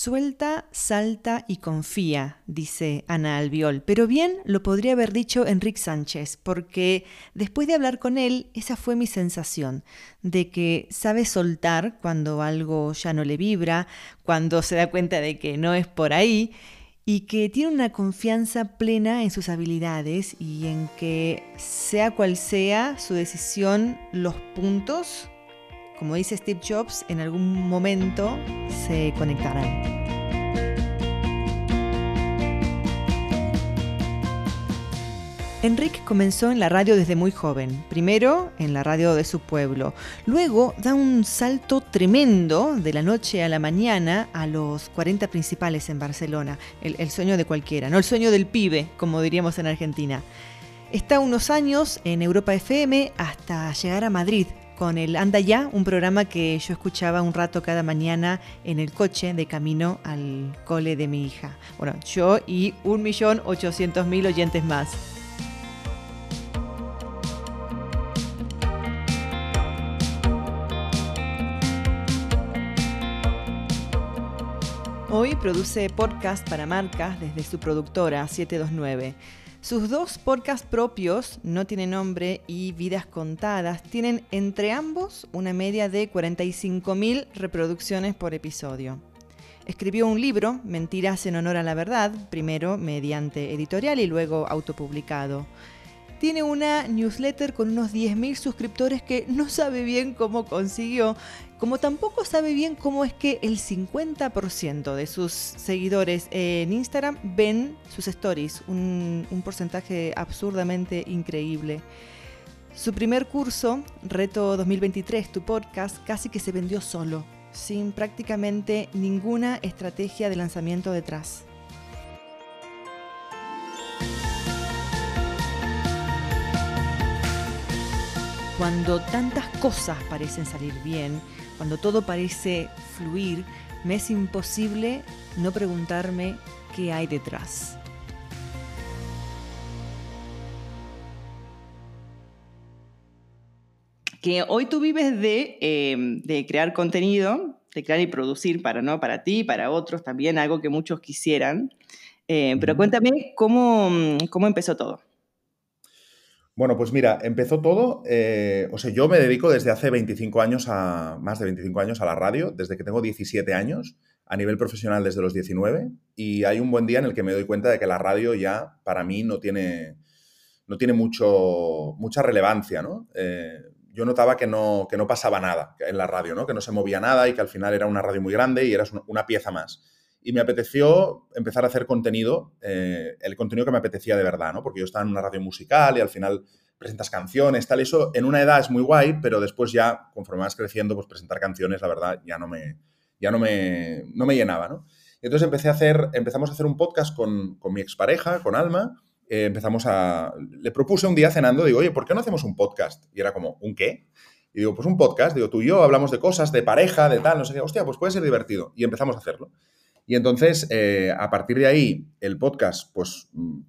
Suelta, salta y confía, dice Ana Albiol, pero bien lo podría haber dicho Enrique Sánchez, porque después de hablar con él, esa fue mi sensación, de que sabe soltar cuando algo ya no le vibra, cuando se da cuenta de que no es por ahí, y que tiene una confianza plena en sus habilidades y en que sea cual sea su decisión, los puntos como dice Steve Jobs, en algún momento se conectarán. Enrique comenzó en la radio desde muy joven, primero en la radio de su pueblo, luego da un salto tremendo de la noche a la mañana a los 40 principales en Barcelona, el, el sueño de cualquiera, no el sueño del pibe, como diríamos en Argentina. Está unos años en Europa FM hasta llegar a Madrid, con el Anda Ya, un programa que yo escuchaba un rato cada mañana en el coche de camino al cole de mi hija. Bueno, yo y 1.800.000 oyentes más. Hoy produce podcast para marcas desde su productora 729. Sus dos podcasts propios, No tiene nombre y Vidas contadas, tienen entre ambos una media de 45.000 reproducciones por episodio. Escribió un libro, Mentiras en honor a la verdad, primero mediante editorial y luego autopublicado tiene una newsletter con unos 10.000 suscriptores que no sabe bien cómo consiguió, como tampoco sabe bien cómo es que el 50% de sus seguidores en Instagram ven sus stories, un, un porcentaje absurdamente increíble. Su primer curso, Reto 2023, tu podcast, casi que se vendió solo, sin prácticamente ninguna estrategia de lanzamiento detrás. Cuando tantas cosas parecen salir bien, cuando todo parece fluir, me es imposible no preguntarme qué hay detrás. Que hoy tú vives de, em, de, crear contenido, de crear y producir para, ¿no? para ti, para otros también, algo que muchos quisieran. Eh, pero cuéntame cómo, cómo empezó todo. Bueno, pues mira, empezó todo, eh, o sea, yo me dedico desde hace 25 años a, más de 25 años a la radio, desde que tengo 17 años, a nivel profesional desde los 19, y hay un buen día en el que me doy cuenta de que la radio ya para mí no tiene, no tiene mucho, mucha relevancia, ¿no? Eh, yo notaba que no, que no pasaba nada en la radio, ¿no? Que no se movía nada y que al final era una radio muy grande y eras una pieza más y me apeteció empezar a hacer contenido, eh, el contenido que me apetecía de verdad, ¿no? Porque yo estaba en una radio musical y al final presentas canciones, tal, eso en una edad es muy guay, pero después ya, conforme vas creciendo, pues presentar canciones, la verdad, ya no me, ya no me, no me llenaba, ¿no? Entonces empecé a hacer, empezamos a hacer un podcast con, con mi expareja, con Alma, eh, empezamos a, le propuse un día cenando, digo, oye, ¿por qué no hacemos un podcast? Y era como, ¿un qué? Y digo, pues un podcast, digo, tú y yo hablamos de cosas, de pareja, de tal, no sé qué, hostia, pues puede ser divertido. Y empezamos a hacerlo. Y entonces, eh, a partir de ahí, el podcast, pues, mm,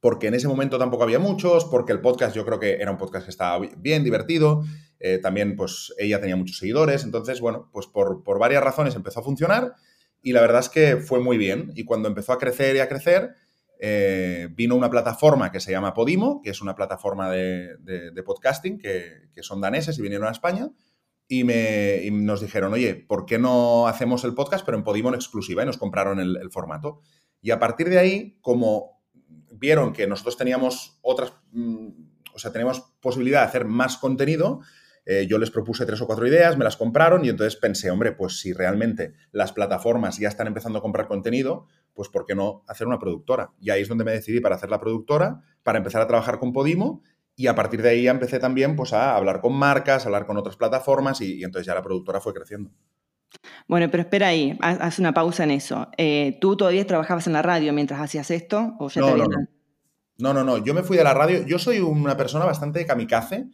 porque en ese momento tampoco había muchos, porque el podcast yo creo que era un podcast que estaba bien, divertido, eh, también, pues, ella tenía muchos seguidores, entonces, bueno, pues por, varias razones empezó a funcionar y la verdad es que fue muy bien. Y cuando empezó a crecer y a crecer, eh, vino una plataforma que se llama Podimo, que es una plataforma de, podcasting que, que, son daneses y vinieron a España y, me, nos dijeron, oye, ¿por qué no hacemos el podcast pero en Podimo en exclusiva? Y nos compraron el, formato. Y a partir de ahí, como vieron que nosotros teníamos otras, mm, o sea, teníamos posibilidad de hacer más contenido, eh, yo les propuse tres o cuatro ideas, me las compraron y entonces pensé, hombre, pues si realmente las plataformas ya están empezando a comprar contenido, pues ¿por qué no hacer una productora? Y ahí es donde me decidí para hacer la productora, para empezar a trabajar con Podimo y a partir de ahí ya empecé también pues, a hablar con marcas, a hablar con otras plataformas y, entonces ya la productora fue creciendo. Bueno, pero espera ahí, haz una pausa en eso. Eh, ¿Tú todavía trabajabas en la radio mientras hacías esto? ¿o ya no, no, no. no, no, no. Yo me fui de la radio. Yo soy una persona bastante kamikaze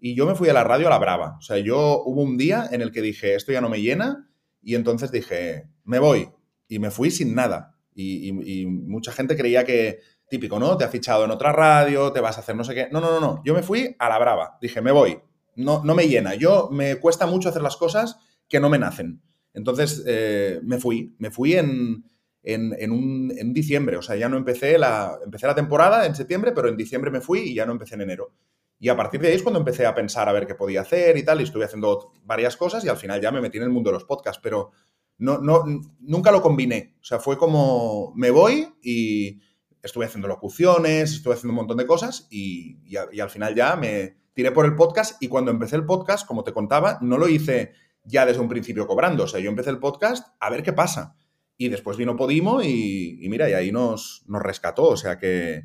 y yo me fui de la radio a la brava. O sea, yo hubo un día en el que dije, esto ya no me llena y entonces dije, me voy. Y me fui sin nada. y mucha gente creía que, típico, ¿no? Te ha fichado en otra radio, te vas a hacer no sé qué. No, no, no, no. Yo me fui a la brava. Dije, me voy. No, no me llena. Yo me cuesta mucho hacer las cosas que no me nacen. Entonces eh, me fui, me fui en, en, un, en, diciembre, o sea, ya no empecé la, empecé la temporada en septiembre, pero en diciembre me fui y ya no empecé en enero. Y a partir de ahí es cuando empecé a pensar a ver qué podía hacer y tal, y estuve haciendo varias cosas y al final ya me metí en el mundo de los podcasts, pero no, no, nunca lo combiné. O sea, fue como me voy y estuve haciendo locuciones, estuve haciendo un montón de cosas y, y al final ya me tiré por el podcast y cuando empecé el podcast, como te contaba, no lo hice ya desde un principio cobrando. O sea, yo empecé el podcast a ver qué pasa. Y después vino Podimo y, mira, y ahí nos, nos, rescató. O sea que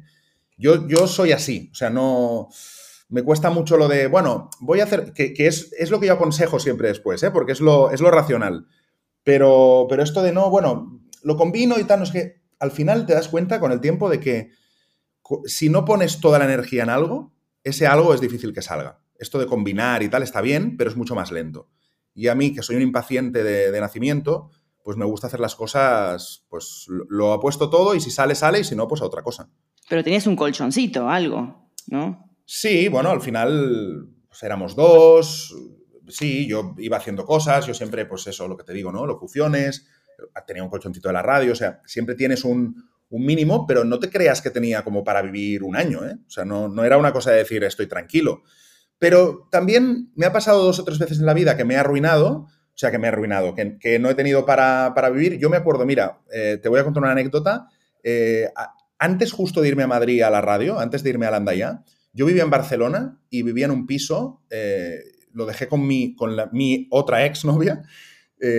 yo, yo soy así. O sea, no. Me cuesta mucho lo de, bueno, voy a hacer. Que, es, es, lo que yo aconsejo siempre después, ¿eh? porque es lo, es lo racional. Pero, pero esto de no, bueno, lo combino y tal, no es que al final te das cuenta con el tiempo de que si no pones toda la energía en algo, ese algo es difícil que salga. Esto de combinar y tal está bien, pero es mucho más lento. Y a mí, que soy un impaciente de, nacimiento, pues me gusta hacer las cosas, pues lo, apuesto todo y si sale, sale y si no, pues a otra cosa. Pero tenías un colchoncito, algo, ¿no? Sí, bueno, al final pues, éramos dos, sí, yo iba haciendo cosas, yo siempre, pues eso, lo que te digo, ¿no? Locuciones, tenía un colchoncito de la radio, o sea, siempre tienes un, mínimo, pero no te creas que tenía como para vivir un año, ¿eh? O sea, no, no era una cosa de decir estoy tranquilo. Pero también me ha pasado dos o tres veces en la vida que me ha arruinado, o sea, que me ha arruinado, que, no he tenido para, vivir. Yo me acuerdo, mira, eh, te voy a contar una anécdota. Eh, antes justo de irme a Madrid a la radio, antes de irme a Landaya, yo vivía en Barcelona y vivía en un piso, eh, lo dejé con mi, con mi otra exnovia,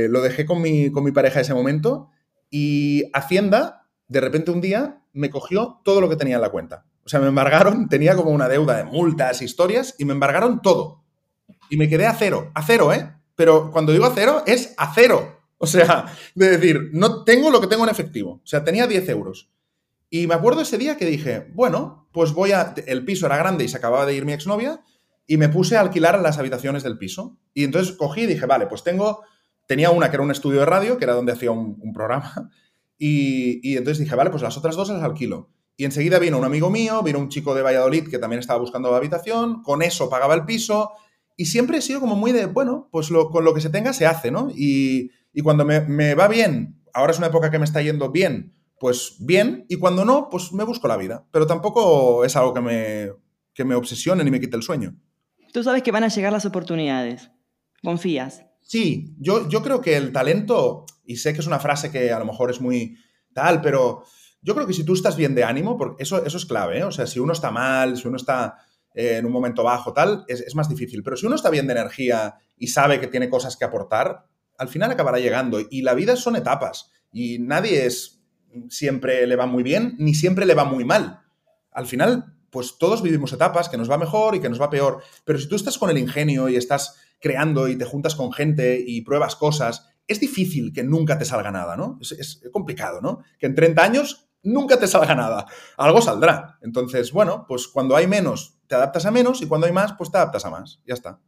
lo dejé con mi, con mi pareja ese momento y Hacienda, de repente un día, me cogió todo lo que tenía en la cuenta. O sea, me embargaron, tenía como una deuda de multas, historias, y me embargaron todo. Y me quedé a cero, a cero, ¿eh? Pero cuando digo a cero, es a cero. O sea, de decir, no tengo lo que tengo en efectivo. O sea, tenía 10 euros. Y me acuerdo ese día que dije, bueno, pues voy a... El piso era grande y se acababa de ir mi exnovia y me puse a alquilar las habitaciones del piso. Y entonces cogí y dije, vale, pues tengo... Tenía una que era un estudio de radio, que era donde hacía un, programa. Y, entonces dije, vale, pues las otras dos las alquilo. Y enseguida vino un amigo mío, vino un chico de Valladolid que también estaba buscando habitación, con eso pagaba el piso y siempre he sido como muy de, bueno, pues con lo que se tenga se hace, ¿no? Y, cuando me, va bien, ahora es una época que me está yendo bien, pues bien, y cuando no, pues me busco la vida. Pero tampoco es algo que me, que me obsesione ni me quite el sueño. Tú sabes que van a llegar las oportunidades. ¿Confías? Sí, yo, yo creo que el talento, y sé que es una frase que a lo mejor es muy tal, pero yo creo que si tú estás bien de ánimo, porque eso, eso es clave, ¿eh? O sea, si uno está mal, si uno está eh, en un momento bajo, tal, es, más difícil. Pero si uno está bien de energía y sabe que tiene cosas que aportar, al final acabará llegando. Y la vida son etapas. Y nadie es siempre le va muy bien, ni siempre le va muy mal. Al final, pues todos vivimos etapas que nos va mejor y que nos va peor. Pero si tú estás con el ingenio y estás creando y te juntas con gente y pruebas cosas, es difícil que nunca te salga nada, ¿no? Es, complicado, ¿no? Que en 30 años nunca te salga nada. Algo saldrá. Entonces, bueno, pues cuando hay menos, te adaptas a menos y cuando hay más, pues te adaptas a más. Ya está.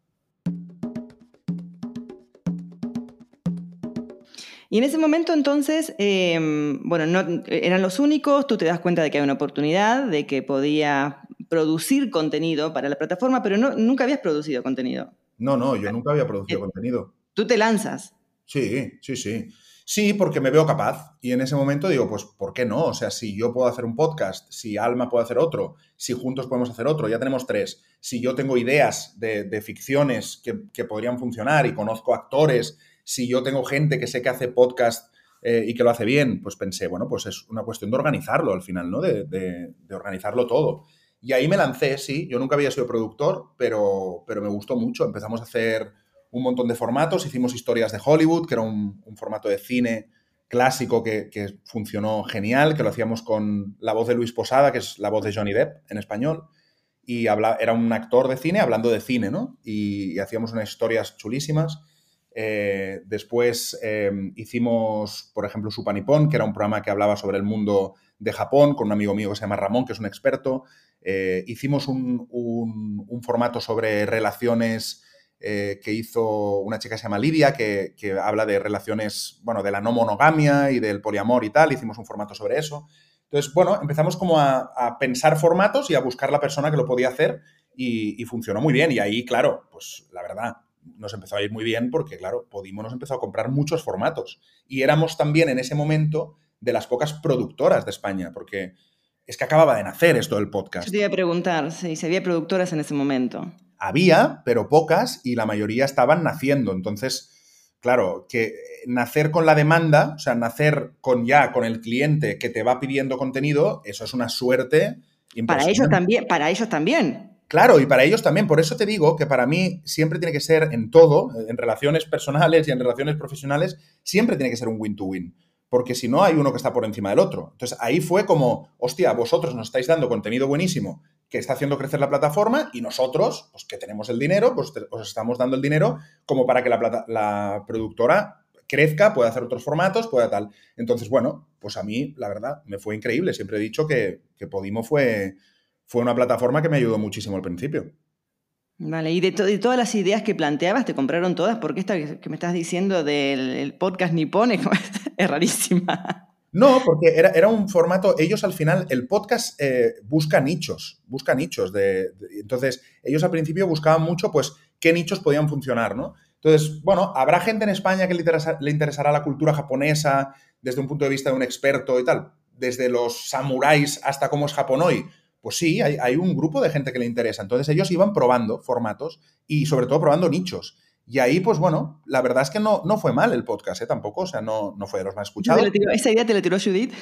Y en ese momento entonces, em, bueno, no, eran los únicos, tú te das cuenta de que hay una oportunidad, de que podía producir contenido para la plataforma, pero no, nunca habías producido contenido. No, no, yo nunca había producido eh, contenido. Tú te lanzas. Sí, sí, sí. Sí, porque me veo capaz. Y en ese momento digo, pues, ¿por qué no? O sea, si yo puedo hacer un podcast, si Alma puede hacer otro, si juntos podemos hacer otro, ya tenemos tres. Si yo tengo ideas de, ficciones que, podrían funcionar y conozco actores, si yo tengo gente que sé que hace podcast eh, y que lo hace bien, pues pensé, bueno, pues es una cuestión de organizarlo al final, ¿no? De, organizarlo todo. Y ahí me lancé, sí. Yo nunca había sido productor, pero, pero me gustó mucho. Empezamos a hacer un montón de formatos. Hicimos historias de Hollywood, que era un, formato de cine clásico que, funcionó genial, que lo hacíamos con la voz de Luis Posada, que es la voz de Johnny Depp en español. Y habla, era un actor de cine hablando de cine, ¿no? Y, hacíamos unas historias chulísimas. Eh, después eh, hicimos, por ejemplo, Supanipón, que era un programa que hablaba sobre el mundo de Japón, con un amigo mío que se llama Ramón, que es un experto. Eh, hicimos un, un, formato sobre relaciones eh, que hizo una chica que se llama Lidia, que, habla de relaciones, bueno, de la no monogamia y del poliamor y tal, hicimos un formato sobre eso. Entonces, bueno, empezamos como a, pensar formatos y a buscar la persona que lo podía hacer y, funcionó muy bien. Y ahí, claro, pues la verdad, nos empezó a ir muy bien porque, claro, Podimo nos empezó a comprar muchos formatos. Y éramos también en ese momento de las pocas productoras de España, porque es que acababa de nacer esto del podcast. Yo te iba a preguntar si había productoras en ese momento. Había, pero pocas, y la mayoría estaban naciendo. Entonces, claro, que nacer con la demanda, o sea, nacer con ya con el cliente que te va pidiendo contenido, eso es una suerte. Para ellos también, para ellos también. Claro, y para ellos también. Por eso te digo que para mí siempre tiene que ser en todo, en relaciones personales y en relaciones profesionales, siempre tiene que ser un win-to-win. Porque si no, hay uno que está por encima del otro. Entonces ahí fue como, hostia, vosotros nos estáis dando contenido buenísimo que está haciendo crecer la plataforma y nosotros, pues que tenemos el dinero, pues os estamos dando el dinero como para que la, la productora crezca, pueda hacer otros formatos, pueda tal. Entonces, bueno, pues a mí, la verdad, me fue increíble. Siempre he dicho que, que Podimo fue, fue una plataforma que me ayudó muchísimo al principio. Vale, y de, todas las ideas que planteabas, ¿te compraron todas? Porque esta que me estás diciendo del podcast nipón es, es rarísima. No, porque era, era, un formato, ellos al final, el podcast eh, busca nichos, busca nichos. De, entonces, ellos al principio buscaban mucho, pues, qué nichos podían funcionar, ¿no? Entonces, bueno, habrá gente en España que le, le interesará la cultura japonesa desde un punto de vista de un experto y tal, desde los samuráis hasta cómo es Japón hoy pues sí, hay, un grupo de gente que le interesa. Entonces ellos iban probando formatos y sobre todo probando nichos. Y ahí, pues bueno, la verdad es que no, no fue mal el podcast, ¿eh? Tampoco, o sea, no, no fue de los más escuchados. ¿Esa idea te la tiró Judith?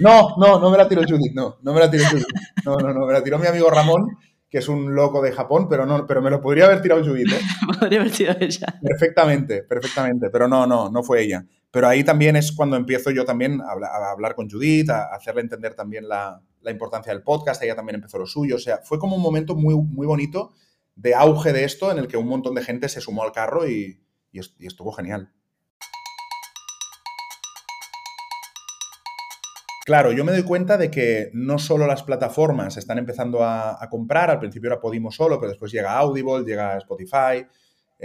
No, no, no me la tiró Judith, no, no me la tiró Judith. No, no, no, me la tiró mi amigo Ramón, que es un loco de Japón, pero no, pero me lo podría haber tirado Judith, ¿eh? podría haber tirado ella. Perfectamente, perfectamente, pero no, no, no fue ella. Pero ahí también es cuando empiezo yo también a, hablar con Judith, a hacerle entender también la, importancia del podcast, ella también empezó lo suyo, o sea, fue como un momento muy, muy bonito de auge de esto en el que un montón de gente se sumó al carro y, estuvo genial. Claro, yo me doy cuenta de que no solo las plataformas están empezando a, a, comprar, al principio era Podimo solo, pero después llega Audible, llega Spotify,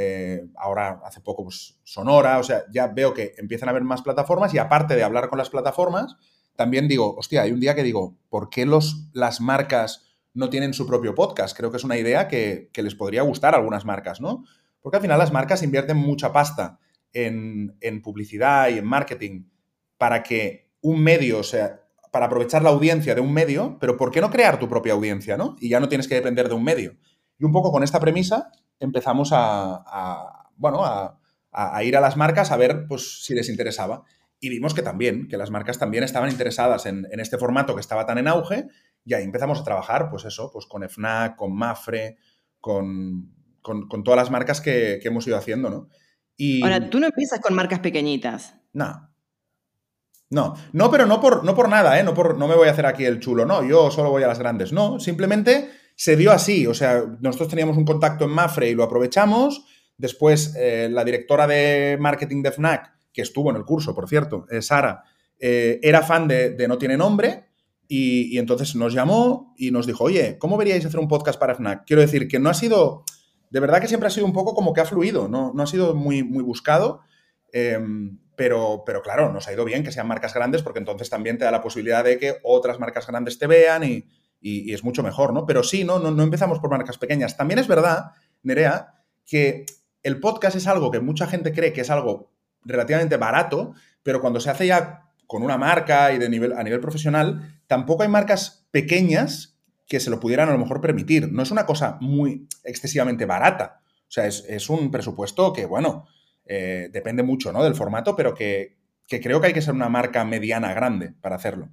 eh, ahora hace poco pues, Sonora, o sea, ya veo que empiezan a haber más plataformas y aparte de hablar con las plataformas, también digo, hostia, hay un día que digo, ¿por qué los, las marcas no tienen su propio podcast? Creo que es una idea que, les podría gustar a algunas marcas, ¿no? Porque al final las marcas invierten mucha pasta en, en publicidad y en marketing para que un medio, o sea, para aprovechar la audiencia de un medio, pero ¿por qué no crear tu propia audiencia, no? Y ya no tienes que depender de un medio. Y un poco con esta premisa empezamos a, bueno, a, ir a las marcas a ver pues, si les interesaba. Y vimos que también, que las marcas también estaban interesadas en, este formato que estaba tan en auge, y ahí empezamos a trabajar, pues eso, pues con FNAC, con Mafre, con, todas las marcas que, hemos ido haciendo, ¿no? Y... Ahora, tú no empiezas con marcas pequeñitas. No. No, no, pero no por, no por nada, ¿eh? No, por, no me voy a hacer aquí el chulo, no, yo solo voy a las grandes, no, simplemente se dio así, o sea, nosotros teníamos un contacto en Mafre y lo aprovechamos, después eh, la directora de marketing de FNAC, que estuvo en el curso, por cierto, eh, Sara, eh, era fan de, No Tiene Nombre y, entonces nos llamó y nos dijo, oye, ¿cómo veríais hacer un podcast para FNAC? Quiero decir que no ha sido, de verdad que siempre ha sido un poco como que ha fluido, no, no ha sido muy, buscado. Em, pero, pero claro, nos ha ido bien que sean marcas grandes porque entonces también te da la posibilidad de que otras marcas grandes te vean y, y, es mucho mejor, ¿no? Pero sí, ¿no? ¿no? empezamos por marcas pequeñas. También es verdad, Nerea, que el podcast es algo que mucha gente cree que es algo relativamente barato, pero cuando se hace ya con una marca y de nivel, a nivel profesional, tampoco hay marcas pequeñas que se lo pudieran a lo mejor permitir. No es una cosa muy excesivamente barata. O sea, es, un presupuesto que, bueno, eh, depende mucho ¿no? del formato, pero que, que creo que hay que ser una marca mediana grande para hacerlo.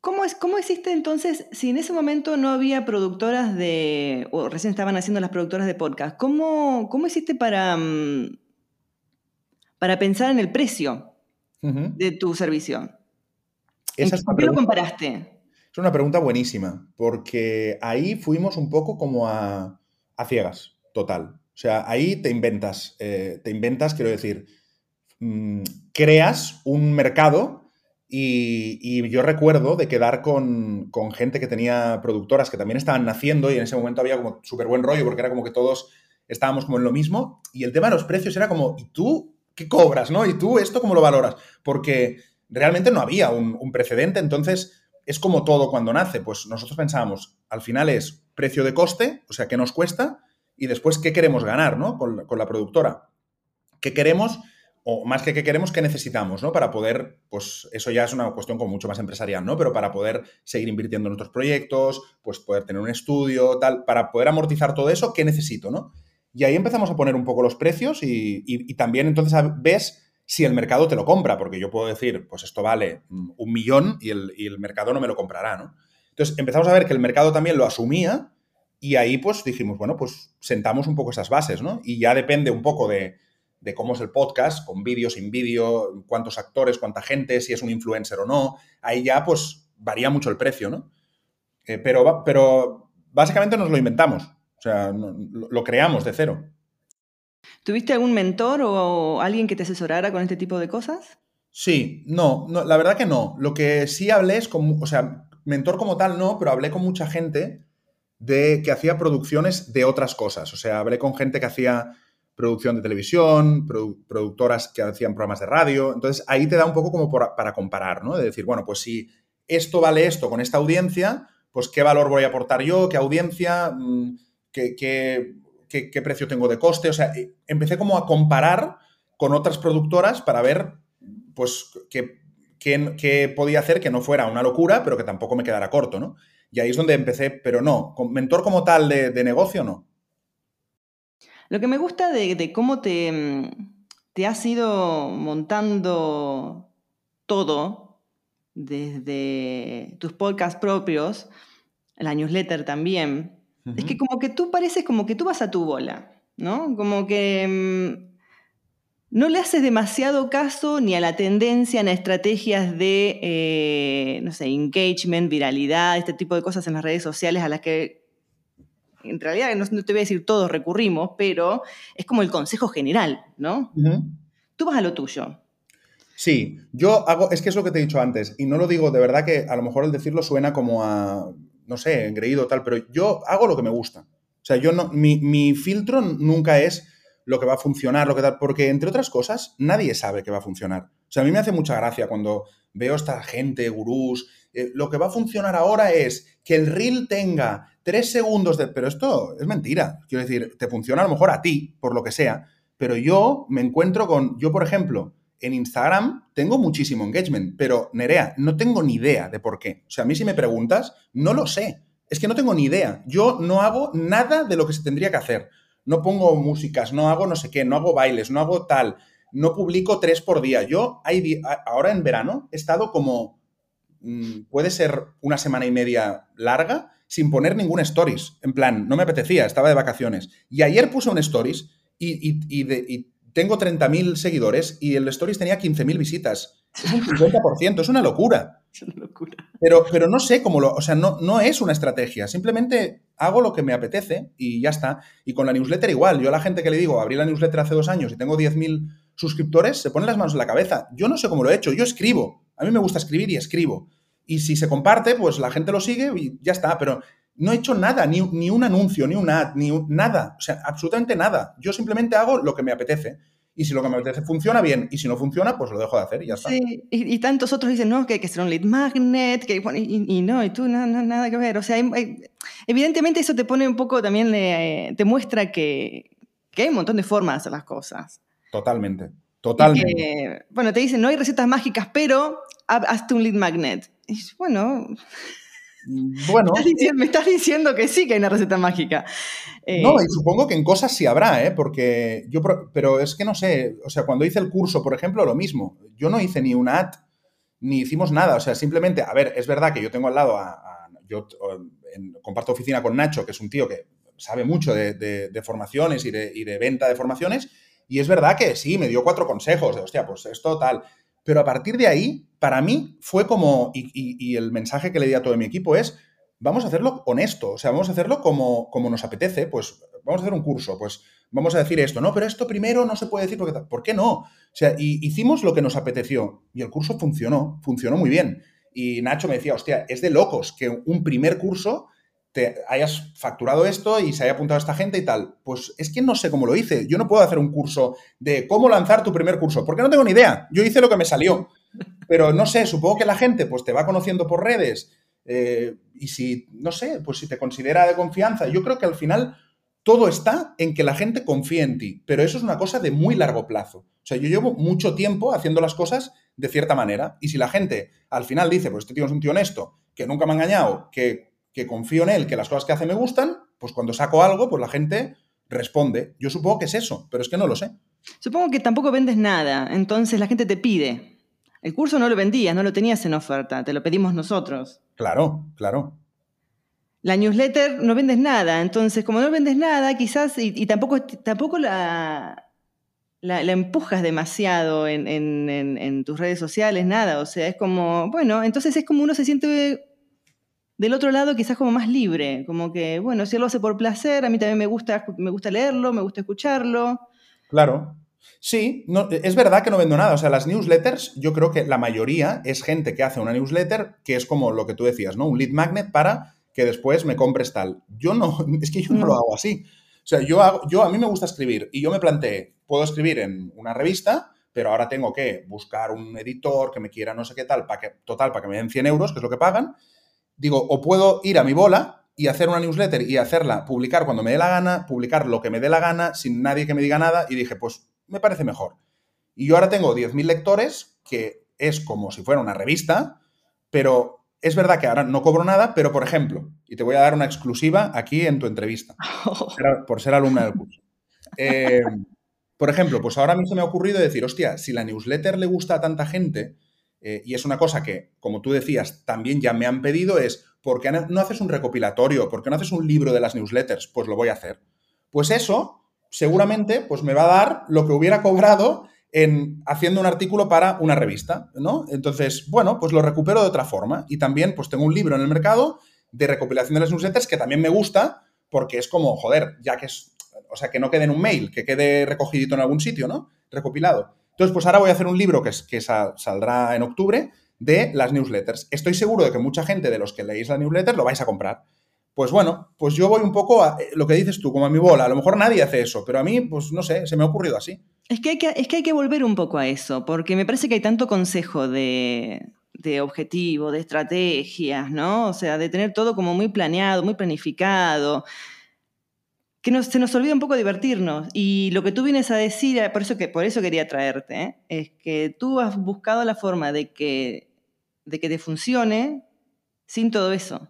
¿Cómo, es, ¿Cómo existe entonces, si en ese momento no había productoras de, o recién estaban haciendo las productoras de podcast, ¿cómo, cómo existe para, mm, para pensar en el precio de tu servicio? Esa ¿Qué lo comparaste? Es una pregunta buenísima, porque ahí fuimos un poco como a, a ciegas, total. O sea, ahí te inventas, eh, te inventas, quiero decir, mm, creas un mercado y, yo recuerdo de quedar con, gente que tenía productoras que también estaban naciendo y en ese momento había como súper buen rollo porque era como que todos estábamos como en lo mismo y el tema de los precios era como, ¿y tú qué cobras? ¿no? ¿Y tú esto cómo lo valoras? Porque realmente no había un, precedente, entonces es como todo cuando nace, pues nosotros pensábamos, al final es precio de coste, o sea, ¿qué nos cuesta? y después qué queremos ganar, ¿no? Con, con la productora. ¿Qué queremos? o más que qué queremos, qué necesitamos, ¿no? Para poder, pues eso ya es una cuestión como mucho más empresarial, ¿no? Pero para poder seguir invirtiendo en otros proyectos, pues poder tener un estudio, tal, para poder amortizar todo eso, ¿qué necesito, ¿no? Y ahí empezamos a poner un poco los precios y, también entonces ves si el mercado te lo compra, porque yo puedo decir, pues esto vale mm, un millón y el, mercado no me lo comprará, ¿no? Entonces empezamos a ver que el mercado también lo asumía y ahí pues dijimos, bueno, pues sentamos un poco esas bases, ¿no? Y ya depende un poco de de cómo es el podcast, con vídeo, sin vídeo, cuántos actores, cuánta gente, si es un influencer o no. Ahí ya, pues, varía mucho el precio, ¿no? Eh, pero, pero básicamente nos lo inventamos, o sea, lo creamos de cero. ¿Tuviste algún mentor o alguien que te asesorara con este tipo de cosas? Sí, no, no, la verdad que no. Lo que sí hablé es con, o sea, mentor como tal no, pero hablé con mucha gente de que hacía producciones de otras cosas. O sea, hablé con gente que hacía producción de televisión, productoras que hacían programas de radio. Entonces ahí te da un poco como para comparar, ¿no? De decir, bueno, pues si esto vale esto con esta audiencia, pues qué valor voy a aportar yo, qué audiencia, mm, qué, qué, precio tengo de coste. O sea, eh, empecé como a comparar con otras productoras para ver, pues, qué, qué, podía hacer que no fuera una locura, pero que tampoco me quedara corto, ¿no? Y ahí es donde empecé, pero no, con mentor como tal de negocio, no. Lo que me gusta de, cómo te, te has ido montando todo, desde tus podcasts propios, la newsletter también, es que como que tú pareces como que tú vas a tu bola, ¿no? Como que mm, no le haces demasiado caso ni a la tendencia ni a estrategias de, eh, no sé, engagement, viralidad, este tipo de cosas en las redes sociales a las que en realidad no, te voy a decir todos recurrimos, pero es como el consejo general, ¿no? Tú vas a lo tuyo. Sí, yo hago, es que es lo que te he dicho antes, y no lo digo de verdad que a lo mejor el decirlo suena como a, no sé, engreído tal, pero yo hago lo que me gusta. O sea, yo no, mi, mi filtro nunca es lo que va a funcionar, lo que tal, porque entre otras cosas, nadie sabe que va a funcionar. O sea, a mí me hace mucha gracia cuando veo esta gente, gurús, eh, lo que va a funcionar ahora es que el reel tenga tres segundos de... Pero esto es mentira. Quiero decir, te funciona a lo mejor a ti, por lo que sea, pero yo me encuentro con, yo por ejemplo, en Instagram tengo muchísimo engagement, pero Nerea, no tengo ni idea de por qué. O sea, a mí si me preguntas, no lo sé. Es que no tengo ni idea. Yo no hago nada de lo que se tendría que hacer. No pongo músicas, no hago no sé qué, no hago bailes, no hago tal, no publico tres por día. Yo hay, ahora en verano he estado como Mm, puede ser una semana y media larga sin poner ningún stories. En plan, no me apetecía, estaba de vacaciones. Y ayer puse un stories y, y, tengo 30.000 seguidores y el stories tenía 15.000 visitas. Es un 50%, es una locura. Es una locura. Pero, pero no sé cómo lo. O sea, no, no es una estrategia. Simplemente hago lo que me apetece y ya está. Y con la newsletter igual. Yo a la gente que le digo, abrí la newsletter hace dos años y tengo 10.000 suscriptores, se ponen las manos en la cabeza. Yo no sé cómo lo he hecho. Yo escribo. A mí me gusta escribir y escribo. Y si se comparte, pues la gente lo sigue y ya está. Pero no he hecho nada, ni, ni un anuncio, ni un ad, ni nada. O sea, absolutamente nada. Yo simplemente hago lo que me apetece. Y si lo que me apetece funciona bien, y si no funciona, pues lo dejo de hacer y ya está. Sí, y, tantos otros dicen, no, que hay que ser un lead magnet, que, y, no, y tú no, no, nada que ver. O sea, evidentemente eso te pone un poco también, te muestra que, que, hay un montón de formas de hacer las cosas. Totalmente, totalmente. bueno, te dicen, no hay recetas mágicas, pero hazte un lead magnet. Y bueno, bueno. Me estás, diciendo, que sí que hay una receta mágica. Eh, no, y supongo que en cosas sí habrá, ¿eh? Porque yo, pero es que no sé, o sea, cuando hice el curso, por ejemplo, lo mismo. Yo no hice ni una ad, ni hicimos nada. O sea, simplemente, a ver, es verdad que yo tengo al lado a, yo comparto oficina con Nacho, que es un tío que sabe mucho de, formaciones y de, y de venta de formaciones. Y es verdad que sí, me dio cuatro consejos de, hostia, pues esto tal. Pero a partir de ahí, para mí fue como, y, el mensaje que le di a todo mi equipo es, vamos a hacerlo honesto, o sea, vamos a hacerlo como, como nos apetece, pues vamos a hacer un curso, pues vamos a decir esto, no, pero esto primero no se puede decir porque, ¿por qué no? O sea, y hicimos lo que nos apeteció y el curso funcionó, funcionó muy bien. Y Nacho me decía, hostia, es de locos que un primer curso te hayas facturado esto y se haya apuntado a esta gente y tal. Pues es que no sé cómo lo hice. Yo no puedo hacer un curso de cómo lanzar tu primer curso, porque no tengo ni idea. Yo hice lo que me salió. Pero no sé, supongo que la gente pues te va conociendo por redes eh, y si, no sé, pues si te considera de confianza. Yo creo que al final todo está en que la gente confíe en ti, pero eso es una cosa de muy largo plazo. O sea, yo llevo mucho tiempo haciendo las cosas de cierta manera y si la gente al final dice, pues este tío es un tío honesto, que nunca me ha engañado, que, que confío en él, que las cosas que hace me gustan, pues cuando saco algo, pues la gente responde. Yo supongo que es eso, pero es que no lo sé. Supongo que tampoco vendes nada, entonces la gente te pide. El curso no lo vendías, no lo tenías en oferta, te lo pedimos nosotros. Claro, claro. La newsletter no vendes nada, entonces como no vendes nada, quizás, y, tampoco, tampoco la, la, empujas demasiado en, en, tus redes sociales, nada, o sea, es como, bueno, entonces es como uno se siente del otro lado quizás como más libre, como que, bueno, si él lo hace por placer, a mí también me gusta, me gusta leerlo, me gusta escucharlo. Claro. Sí, no, es verdad que no vendo nada. O sea, las newsletters, yo creo que la mayoría es gente que hace una newsletter que es como lo que tú decías, ¿no? Un lead magnet para que después me compres tal. Yo no, es que yo no, lo hago así. O sea, yo, hago, yo a mí me gusta escribir y yo me planteé, puedo escribir en una revista, pero ahora tengo que buscar un editor que me quiera no sé qué tal, para que, total, para que me den 100 euros, que es lo que pagan. Digo, o puedo ir a mi bola y hacer una newsletter y hacerla, publicar cuando me dé la gana, publicar lo que me dé la gana, sin nadie que me diga nada, y dije, pues me parece mejor. Y yo ahora tengo 10.000 lectores, que es como si fuera una revista, pero es verdad que ahora no cobro nada, pero por ejemplo, y te voy a dar una exclusiva aquí en tu entrevista, por ser alumna del curso. Eh, por ejemplo, pues ahora a mí se me ha ocurrido decir, hostia, si la newsletter le gusta a tanta gente, eh, y es una cosa que, como tú decías, también ya me han pedido, es, ¿por qué no haces un recopilatorio? ¿Por qué no haces un libro de las newsletters? Pues lo voy a hacer. Pues eso, seguramente, pues me va a dar lo que hubiera cobrado en haciendo un artículo para una revista, ¿no? Entonces, bueno, pues lo recupero de otra forma. Y también, pues tengo un libro en el mercado de recopilación de las newsletters que también me gusta porque es como, joder, ya que es, o sea, que no quede en un mail, que quede recogidito en algún sitio, ¿no? Recopilado. Entonces, pues ahora voy a hacer un libro que, es, que saldrá en octubre de las newsletters. Estoy seguro de que mucha gente de los que leéis la newsletter lo vais a comprar. Pues bueno, pues yo voy un poco a eh, lo que dices tú, como a mi bola. A lo mejor nadie hace eso, pero a mí, pues no sé, se me ha ocurrido así. Es que hay que, es que, hay que volver un poco a eso, porque me parece que hay tanto consejo de, de objetivo, de estrategias, ¿no? O sea, de tener todo como muy planeado, muy planificado que se nos olvida un poco divertirnos. Y lo que tú vienes a decir, por eso, que, por eso quería traerte, ¿eh? es que tú has buscado la forma de que, de que te funcione sin todo eso.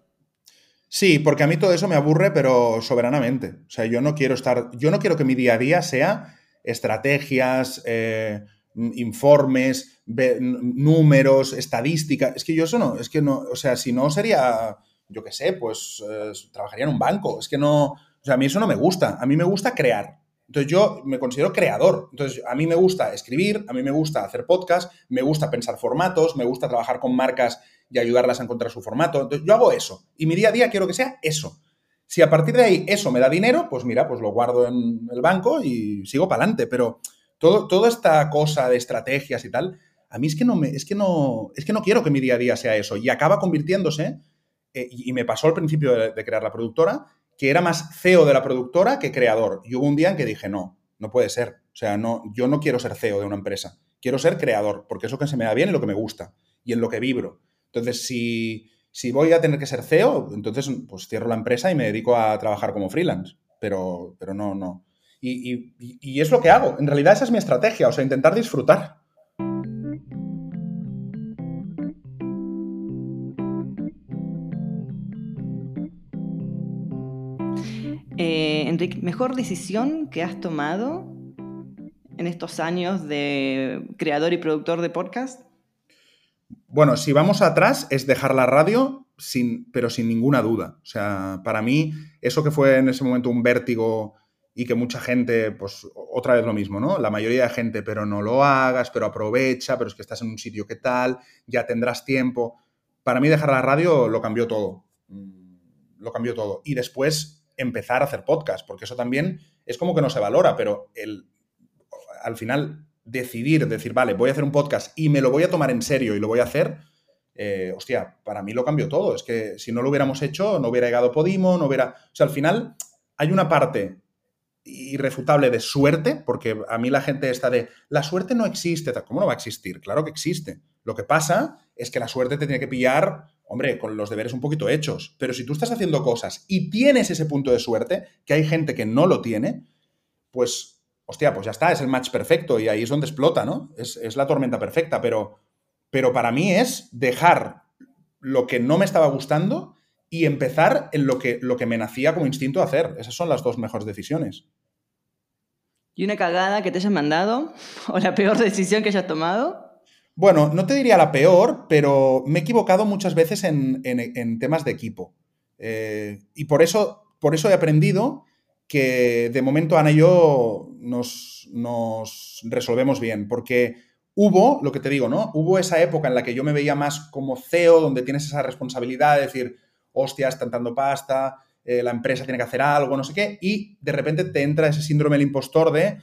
Sí, porque a mí todo eso me aburre, pero soberanamente. O sea, yo no quiero estar, yo no quiero que mi día a día sea estrategias, eh, informes, números, estadística. Es que yo eso no, es que no, o sea, si no sería, yo qué sé, pues eh, trabajaría en un banco. Es que no, sea, a mí eso no me gusta. A mí me gusta crear. Entonces yo me considero creador. Entonces a mí me gusta escribir, a mí me gusta hacer podcast, me gusta pensar formatos, me gusta trabajar con marcas y ayudarlas a encontrar su formato. Entonces yo hago eso. Y mi día a día quiero que sea eso. Si a partir de ahí eso me da dinero, pues mira, pues lo guardo en el banco y sigo para adelante. Pero todo, toda esta cosa de estrategias y tal, a mí es que no me, es que no, es que no quiero que mi día a día sea eso. Y acaba convirtiéndose, eh, y, me pasó al principio de crear la productora, que era más CEO de la productora que creador. Y hubo un día en que dije, no, no puede ser. O sea, no, yo no quiero ser CEO de una empresa. Quiero ser creador, porque es lo que se me da bien y lo que me gusta y en lo que vibro. Entonces, si, si voy a tener que ser CEO, entonces pues cierro la empresa y me dedico a trabajar como freelance. Pero, pero no, no. Y, y es lo que hago. En realidad esa es mi estrategia, o sea, intentar disfrutar. Enrique, ¿mejor decisión que has tomado en estos años de creador y productor de podcast? Bueno, si vamos atrás, es dejar la radio, pero sin ninguna duda. O sea, para mí, eso que fue en ese momento un vértigo y que mucha gente, pues otra vez lo mismo, ¿no? La mayoría de gente, pero no lo hagas, pero aprovecha, pero es que estás en un sitio que tal, ya tendrás tiempo. Para mí dejar la radio lo cambió todo. Mm, lo cambió todo. Y después empezar a hacer podcast, porque eso también es como que no se valora, pero el, al final decidir, decir, vale, voy a hacer un podcast y me lo voy a tomar en serio y lo voy a hacer, eh, hostia, para mí lo cambió todo. Es que si no lo hubiéramos hecho, no hubiera llegado Podimo, no hubiera... O sea, al final hay una parte irrefutable de suerte, porque a mí la gente está de, la suerte no existe, ¿cómo no va a existir? Claro que existe. Lo que pasa es que la suerte te tiene que pillar hombre, con los deberes un poquito hechos. Pero si tú estás haciendo cosas y tienes ese punto de suerte, que hay gente que no lo tiene, pues, hostia, pues ya está, es el match perfecto y ahí es donde explota, ¿no? Es, la tormenta perfecta, pero, pero para mí es dejar lo que no me estaba gustando y empezar en lo que, lo que me nacía como instinto hacer. Esas son las dos mejores decisiones. ¿Y una cagada que te hayas mandado? ¿O la peor decisión que hayas tomado? Bueno, no te diría la peor, pero me he equivocado muchas veces en, temas de equipo. Eh, y por eso, por eso he aprendido que de momento Ana y yo nos, resolvemos bien, porque hubo, lo que te digo, ¿no? Hubo esa época en la que yo me veía más como CEO, donde tienes esa responsabilidad de decir, hostia, están dando pasta, eh, la empresa tiene que hacer algo, no sé qué, y de repente te entra ese síndrome del impostor de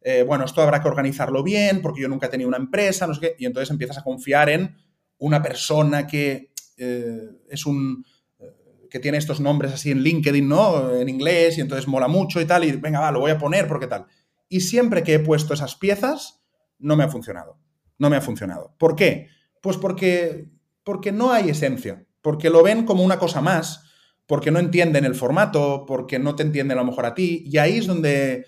eh, bueno, esto habrá que organizarlo bien porque yo nunca he tenido una empresa, no sé qué, y entonces empiezas a confiar en una persona que eh, es un eh, que tiene estos nombres así en LinkedIn, ¿no? En inglés, y entonces mola mucho y tal, y venga, va, lo voy a poner porque tal. Y siempre que he puesto esas piezas, no me ha funcionado. No me ha funcionado. ¿Por qué? Pues porque, porque no hay esencia, porque lo ven como una cosa más, porque no entienden el formato, porque no te entienden a lo mejor a ti, y ahí es donde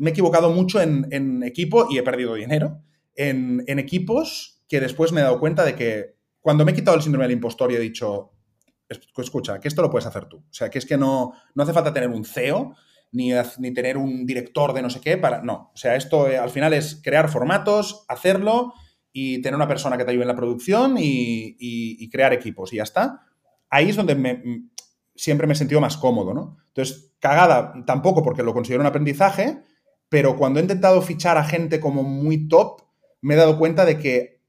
me he equivocado mucho en, equipo y he perdido dinero, en, equipos que después me he dado cuenta de que cuando me he quitado el síndrome del impostor y he dicho, escucha, que esto lo puedes hacer tú. O sea, que es que no, no hace falta tener un CEO ni, ni tener un director de no sé qué para... No, o sea, esto eh, al final es crear formatos, hacerlo y tener una persona que te ayude en la producción y, crear equipos y ya está. Ahí es donde siempre me he sentido más cómodo, ¿no? Entonces, cagada tampoco porque lo considero un aprendizaje, pero cuando he intentado fichar a gente como muy top, me he dado cuenta de que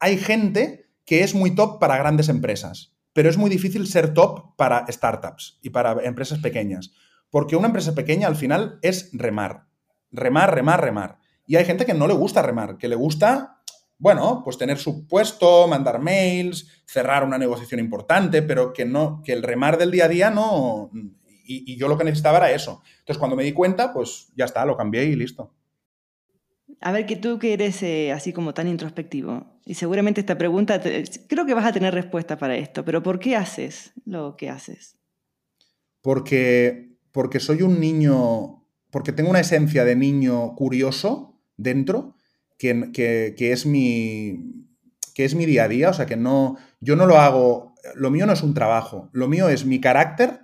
hay gente que es muy top para grandes empresas, pero es muy difícil ser top para startups y para empresas pequeñas, porque una empresa pequeña al final es remar, remar, remar, remar. Y hay gente que no le gusta remar, que le gusta, bueno, pues tener su puesto, mandar mails, cerrar una negociación importante, pero que no, que el remar del día a día no, y, yo lo que necesitaba era eso. Entonces, cuando me di cuenta, pues ya está, lo cambié y listo. A ver, que tú que eres eh, así como tan introspectivo, y seguramente esta pregunta, creo que vas a tener respuesta para esto, pero ¿por qué haces lo que haces? Porque, porque soy un niño, porque tengo una esencia de niño curioso dentro, que, que, es mi, que es mi día a día, o sea, que no, yo no lo hago, lo mío no es un trabajo, lo mío es mi carácter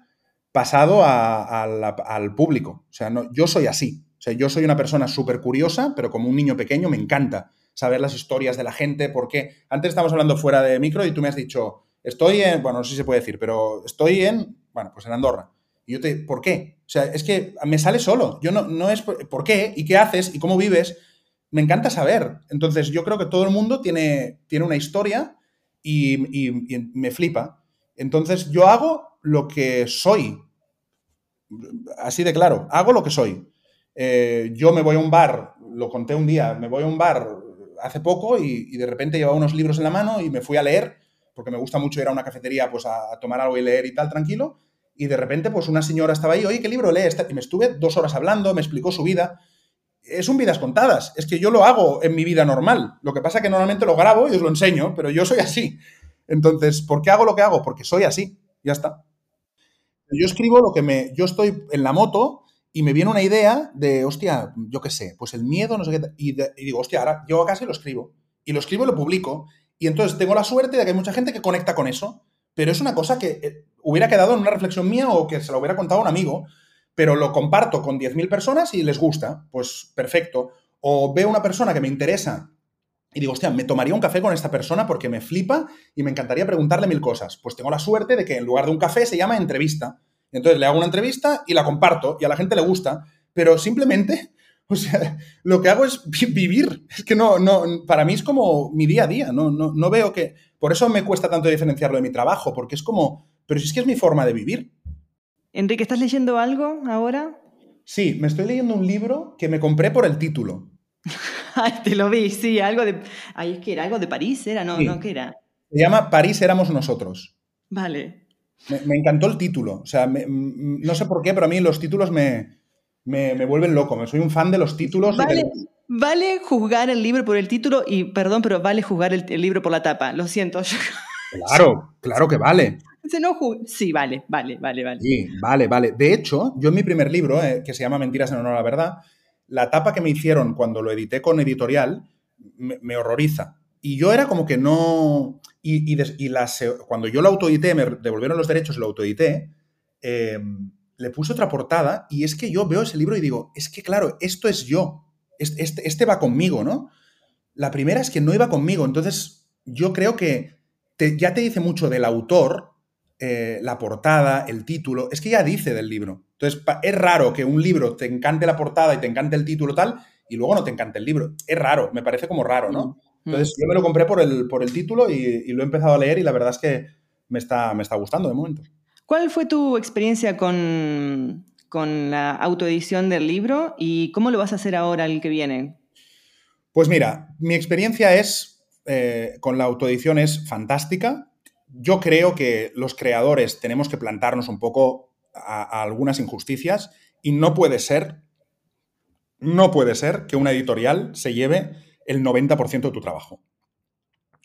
pasado al público. O sea, no, yo soy así. O sea, yo soy una persona súper curiosa, pero como un niño pequeño me encanta saber las historias de la gente, porque antes estábamos hablando fuera de micro y tú me has dicho, estoy en, bueno, no sé si se puede decir, pero estoy en, bueno, pues en Andorra. Y yo te, ¿por qué? O sea, es que me sale solo. Yo no, no es, ¿por qué? ¿Y qué haces? ¿Y cómo vives? Me encanta saber. Entonces, yo creo que todo el mundo tiene, tiene una historia y me flipa. Entonces, yo hago lo que soy, así de claro, hago lo que soy. Eh, yo me voy a un bar, lo conté un día, me voy a un bar hace poco y, de repente llevaba unos libros en la mano y me fui a leer, porque me gusta mucho ir a una cafetería pues a, tomar algo y leer y tal, tranquilo. Y de repente, pues una señora estaba ahí, oye, ¿qué libro lees? Y me estuve dos horas hablando, me explicó su vida. Es un vidas contadas, es que yo lo hago en mi vida normal. Lo que pasa es que normalmente lo grabo y os lo enseño, pero yo soy así. Entonces, ¿por qué hago lo que hago? Porque soy así, ya está. Yo escribo lo que me. Yo estoy en la moto y me viene una idea de, hostia, yo qué sé, pues el miedo, no sé qué. Y, digo, hostia, ahora casa y lo escribo. Y lo escribo y lo publico. Y entonces tengo la suerte de que hay mucha gente que conecta con eso. Pero es una cosa que eh, hubiera quedado en una reflexión mía o que se lo hubiera contado a un amigo. Pero lo comparto con 10.000 personas y les gusta. Pues perfecto. O veo una persona que me interesa y digo, hostia, me tomaría un café con esta persona porque me flipa y me encantaría preguntarle mil cosas. Pues tengo la suerte de que en lugar de un café se llama entrevista. Entonces le hago una entrevista y la comparto y a la gente le gusta, pero simplemente, o sea, lo que hago es vivir. Es que no, no, para mí es como mi día a día, no, no, no veo que... Por eso me cuesta tanto diferenciarlo de mi trabajo, porque es como, pero si es que es mi forma de vivir. Enrique, ¿estás leyendo algo ahora? Sí, me estoy leyendo un libro que me compré por el título. Ay, te lo vi, sí, algo de. Ay, es que era algo de París, ¿era? No, no, ¿qué era? Se llama París éramos nosotros. Vale. Me, encantó el título. O sea, no sé por qué, pero a mí los títulos me, me, vuelven loco. Me soy un fan de los títulos. Vale, vale juzgar el libro por el título y, perdón, pero vale juzgar el, libro por la tapa. Lo siento. Claro, claro que vale. sí, vale, vale, vale, vale. Sí, vale, vale. De hecho, yo en mi primer libro, eh, que se llama Mentiras en honor a la verdad, la tapa que me hicieron cuando lo edité con editorial me, horroriza. Y yo era como que no... Y, las, cuando yo lo autoedité, me devolvieron los derechos y lo autoedité, em, le puse otra portada y es que yo veo ese libro y digo, es que claro, esto es yo, este, este va conmigo, ¿no? La primera es que no iba conmigo, entonces yo creo que ya te dice mucho del autor, eh, la portada, el título, es que ya dice del libro. Entonces, es raro que un libro te encante la portada y te encante el título tal, y luego no te encante el libro. Es raro, me parece como raro, ¿no? Mm, mm. Entonces, yo me lo compré por el, por el título y, lo he empezado a leer y la verdad es que me está, me está gustando de momento. ¿Cuál fue tu experiencia con, con la autoedición del libro y cómo lo vas a hacer ahora el que viene? Pues mira, mi experiencia es eh, con la autoedición es fantástica. Yo creo que los creadores tenemos que plantarnos un poco a, algunas injusticias y no puede ser, no puede ser que una editorial se lleve el 90% de tu trabajo.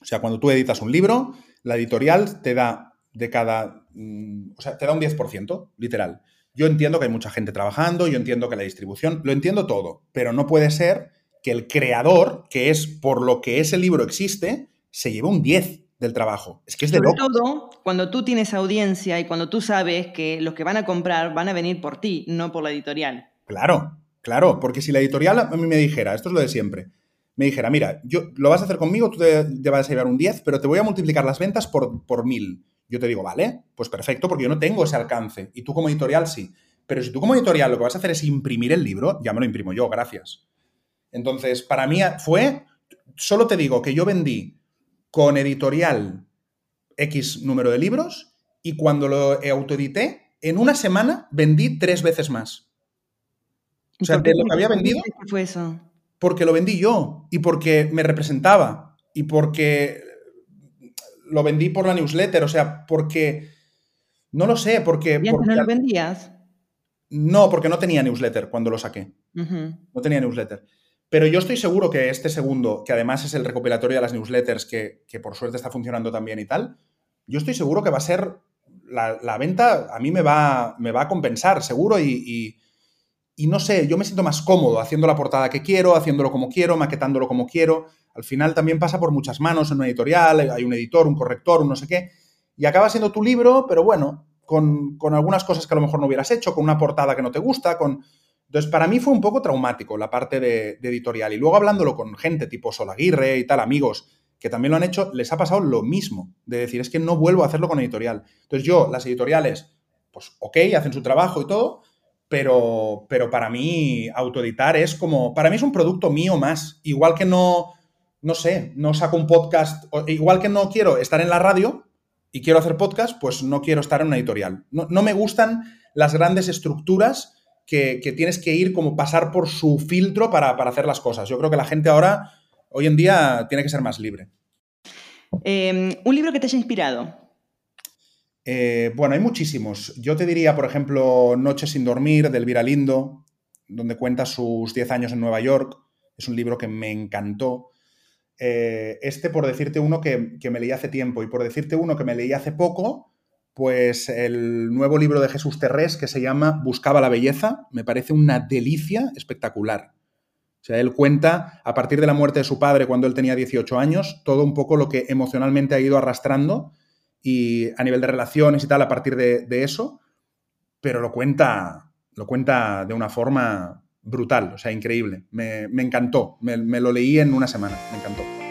O sea, cuando tú editas un libro, la editorial te da de cada, mm, o sea, te da un 10%, literal. Yo entiendo que hay mucha gente trabajando, yo entiendo que la distribución, lo entiendo todo, pero no puede ser que el creador, que es por lo que ese libro existe, se lleve un 10 del trabajo. Es que es de Sobre todo cuando tú tienes audiencia y cuando tú sabes que los que van a comprar van a venir por ti, no por la editorial. Claro, claro, porque si la editorial a mí me dijera, esto es lo de siempre, me dijera, mira, yo lo vas a hacer conmigo, tú te, vas a llevar un 10, pero te voy a multiplicar las ventas por, por mil. Yo te digo, vale, pues perfecto, porque yo no tengo ese alcance y tú como editorial sí. Pero si tú como editorial lo que vas a hacer es imprimir el libro, ya me lo imprimo yo, gracias. Entonces, para mí fue, solo te digo que yo vendí con editorial X número de libros y cuando lo autoedité, en una semana vendí tres veces más. O sea, de lo que había vendido. ¿Qué fue eso? Porque lo vendí yo y porque me representaba y porque lo vendí por la newsletter, o sea, porque no lo sé, porque... ¿Y porque, no lo vendías? No, porque no tenía newsletter cuando lo saqué. No tenía newsletter. Pero yo estoy seguro que este segundo, que además es el recopilatorio de las newsletters, que, por suerte está funcionando también y tal, yo estoy seguro que va a ser la, venta, a mí me va, me va a compensar, seguro, y, no sé, yo me siento más cómodo haciendo la portada que quiero, haciéndolo como quiero, maquetándolo como quiero. Al final también pasa por muchas manos en una editorial, hay un editor, un corrector, un no sé qué, y acaba siendo tu libro, pero bueno, con algunas cosas que a lo mejor no hubieras hecho, con una portada que no te gusta, con entonces, para mí fue un poco traumático la parte de, editorial. Y luego hablándolo con gente tipo Solaguirre y tal, amigos que también lo han hecho, les ha pasado lo mismo, de decir, es que no vuelvo a hacerlo con editorial. Entonces yo, las editoriales, pues ok, hacen su trabajo y todo, pero, pero para mí autoeditar es como, para mí es un producto mío más, igual que no, no sé, no saco un podcast, igual que no quiero estar en la radio y quiero hacer podcast, pues no quiero estar en una editorial. No, no me gustan las grandes estructuras que, tienes que ir como pasar por su filtro para, hacer las cosas. Yo creo que la gente ahora, hoy en día, tiene que ser más libre. Em, ¿Un libro que te haya inspirado? Eh, bueno, hay muchísimos. Yo te diría, por ejemplo, Noche sin dormir, de Elvira Lindo, donde cuenta sus 10 años en Nueva York. Es un libro que me encantó. Eh, este, por decirte uno que, que, me leí hace tiempo y por decirte uno que me leí hace poco, pues el nuevo libro de Jesús Terrés que se llama Buscaba la belleza, me parece una delicia espectacular. O sea, él cuenta, a partir de la muerte de su padre cuando él tenía 18 años, todo un poco lo que emocionalmente ha ido arrastrando y a nivel de relaciones y tal, a partir de, eso, pero lo cuenta, lo cuenta de una forma brutal, o sea, increíble. Me, encantó, me lo leí en una semana, me encantó.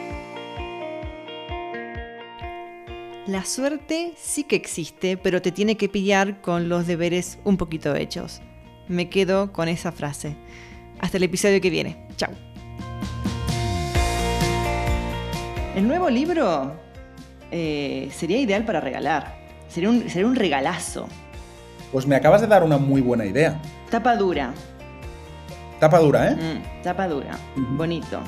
La suerte sí que existe, pero te tiene que pillar con los deberes un poquito hechos. Me quedo con esa frase. Hasta el episodio que viene. Chao. El nuevo libro eh, sería ideal para regalar. Sería un, sería un regalazo. Pues me acabas de dar una muy buena idea. Tapa dura. Tapa dura, ¿eh? Mm, tapa dura. Bonito.